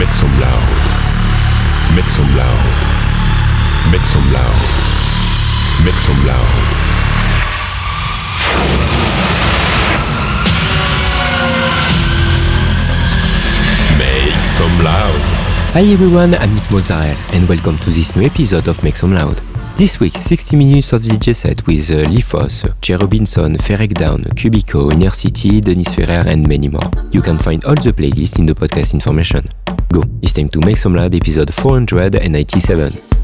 Make some loud. Make some loud. Make some loud. Make some loud. Make some loud. Hi everyone, I'm Nick Mozzarella and welcome to this new episode of Make Some Loud. This week, 60 minutes of DJ set with uh, Lee Foss, Jay Robinson, Ferreck Dawn, Cubico, Inner City, Dennis Ferrer and many more. You can find all the playlists in the podcast information. Go, it's time to Make Some Loud episode 497.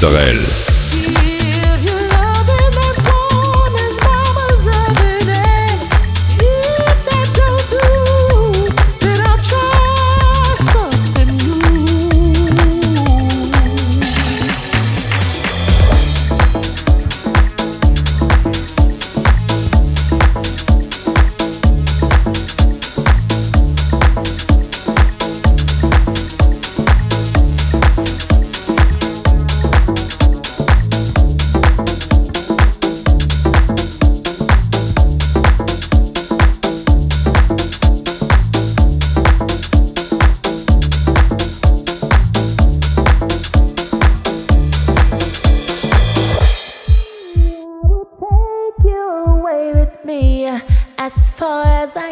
Mozzarella.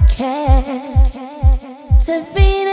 Can to feel.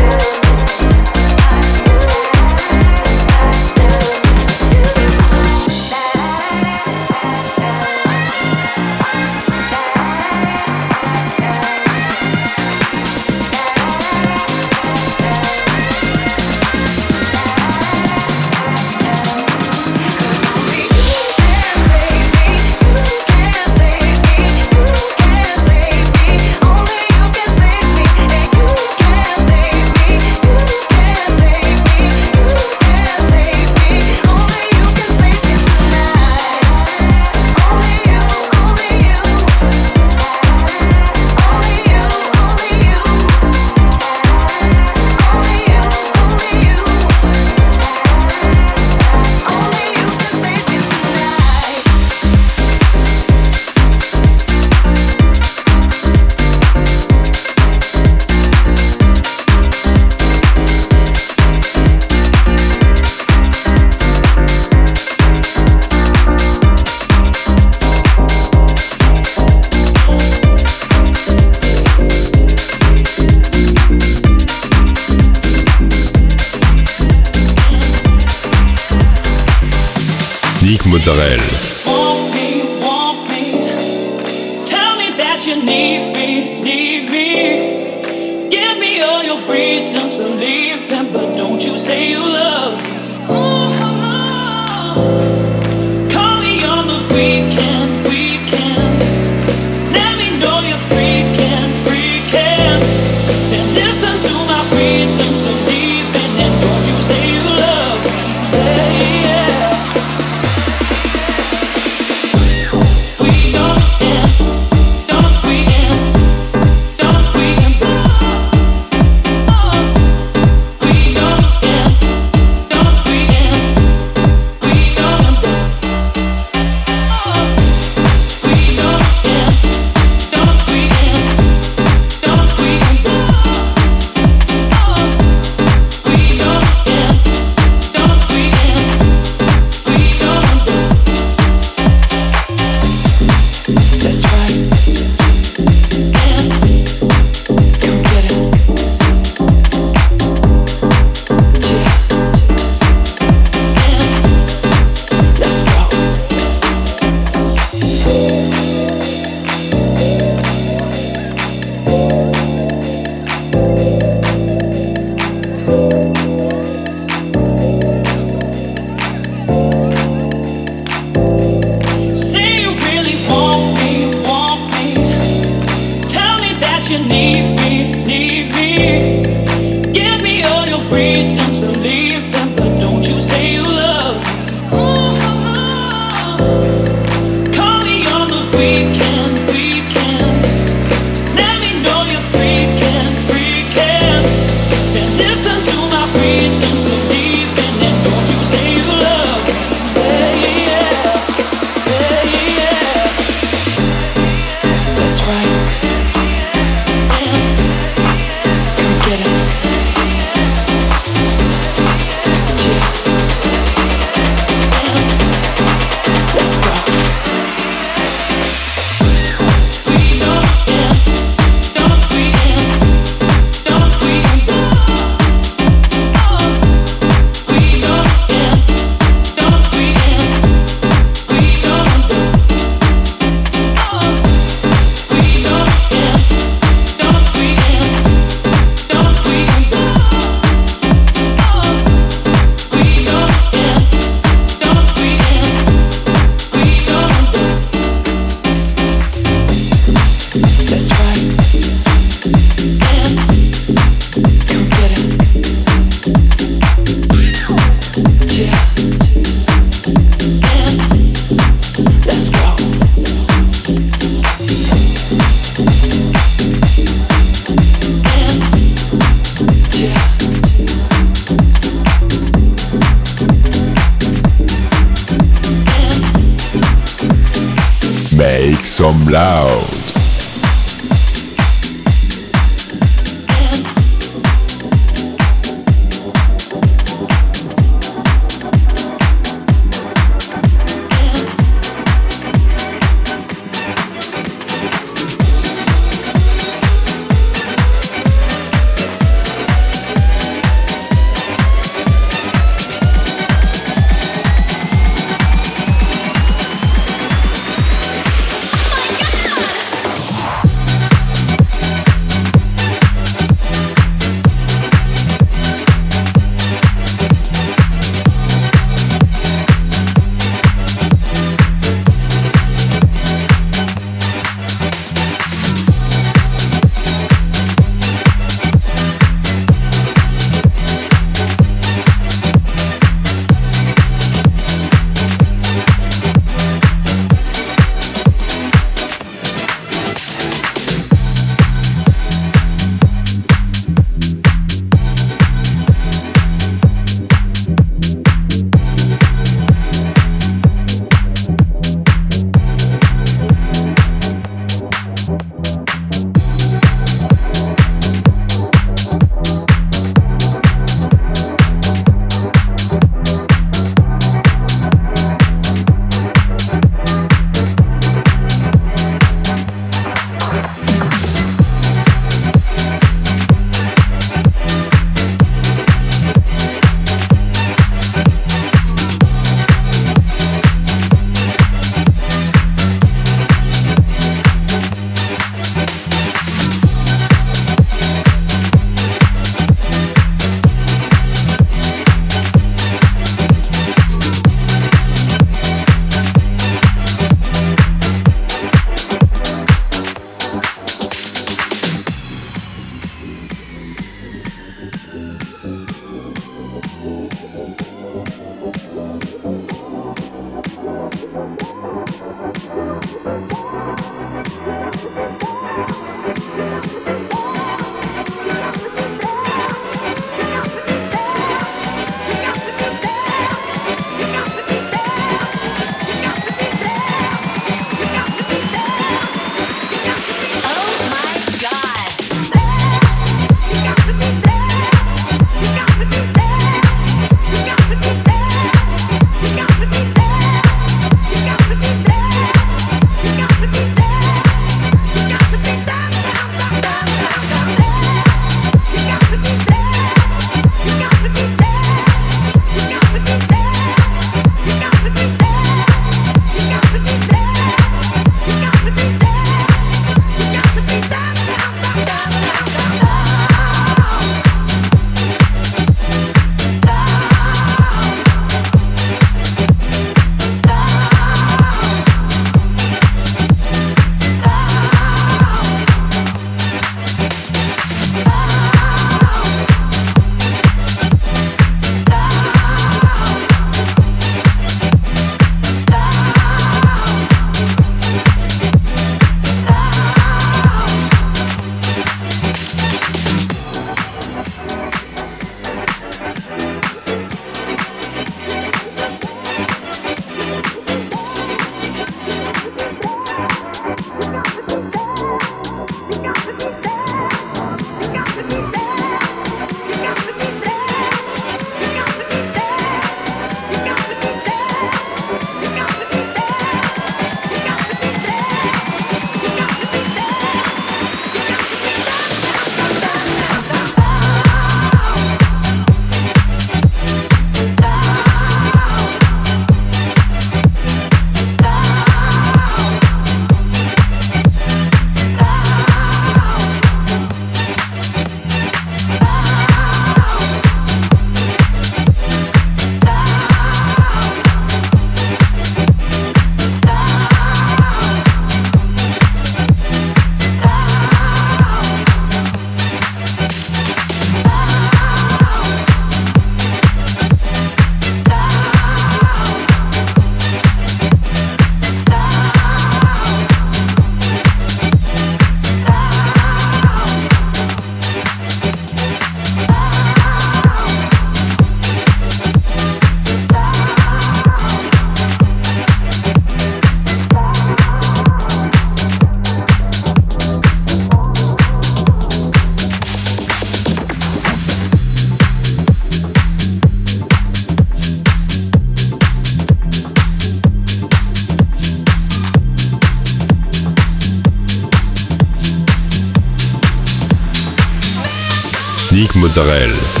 Mozzarella.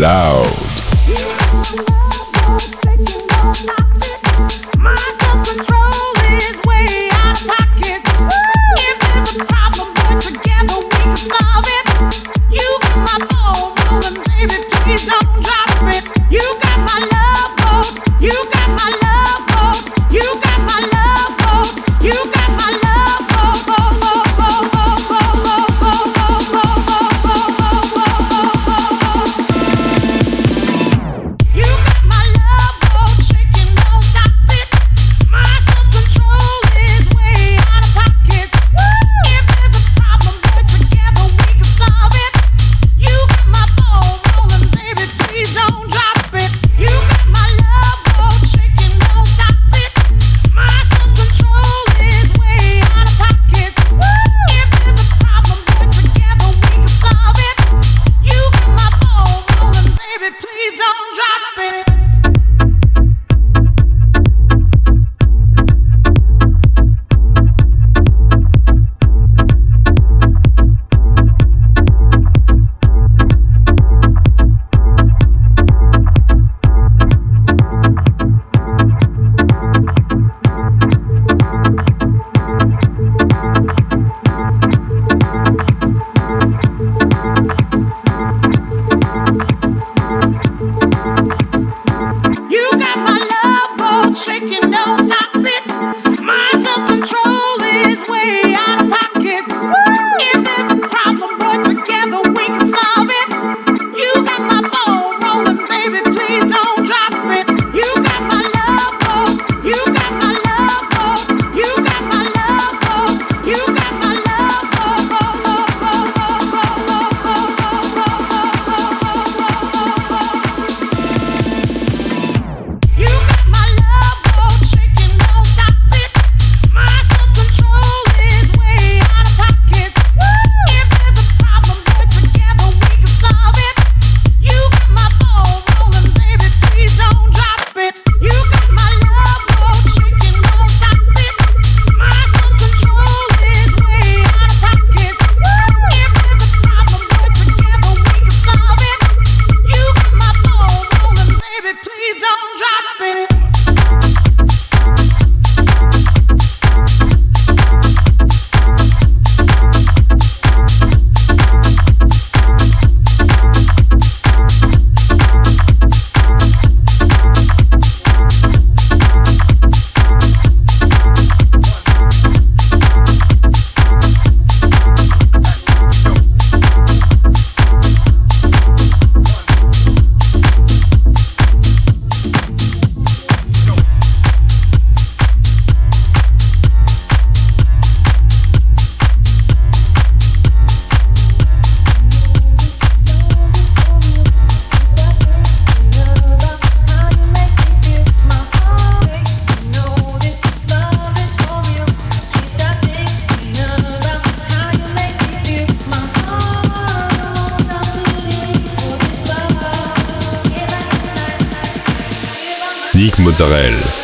Some loud.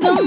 Some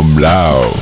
Some loud.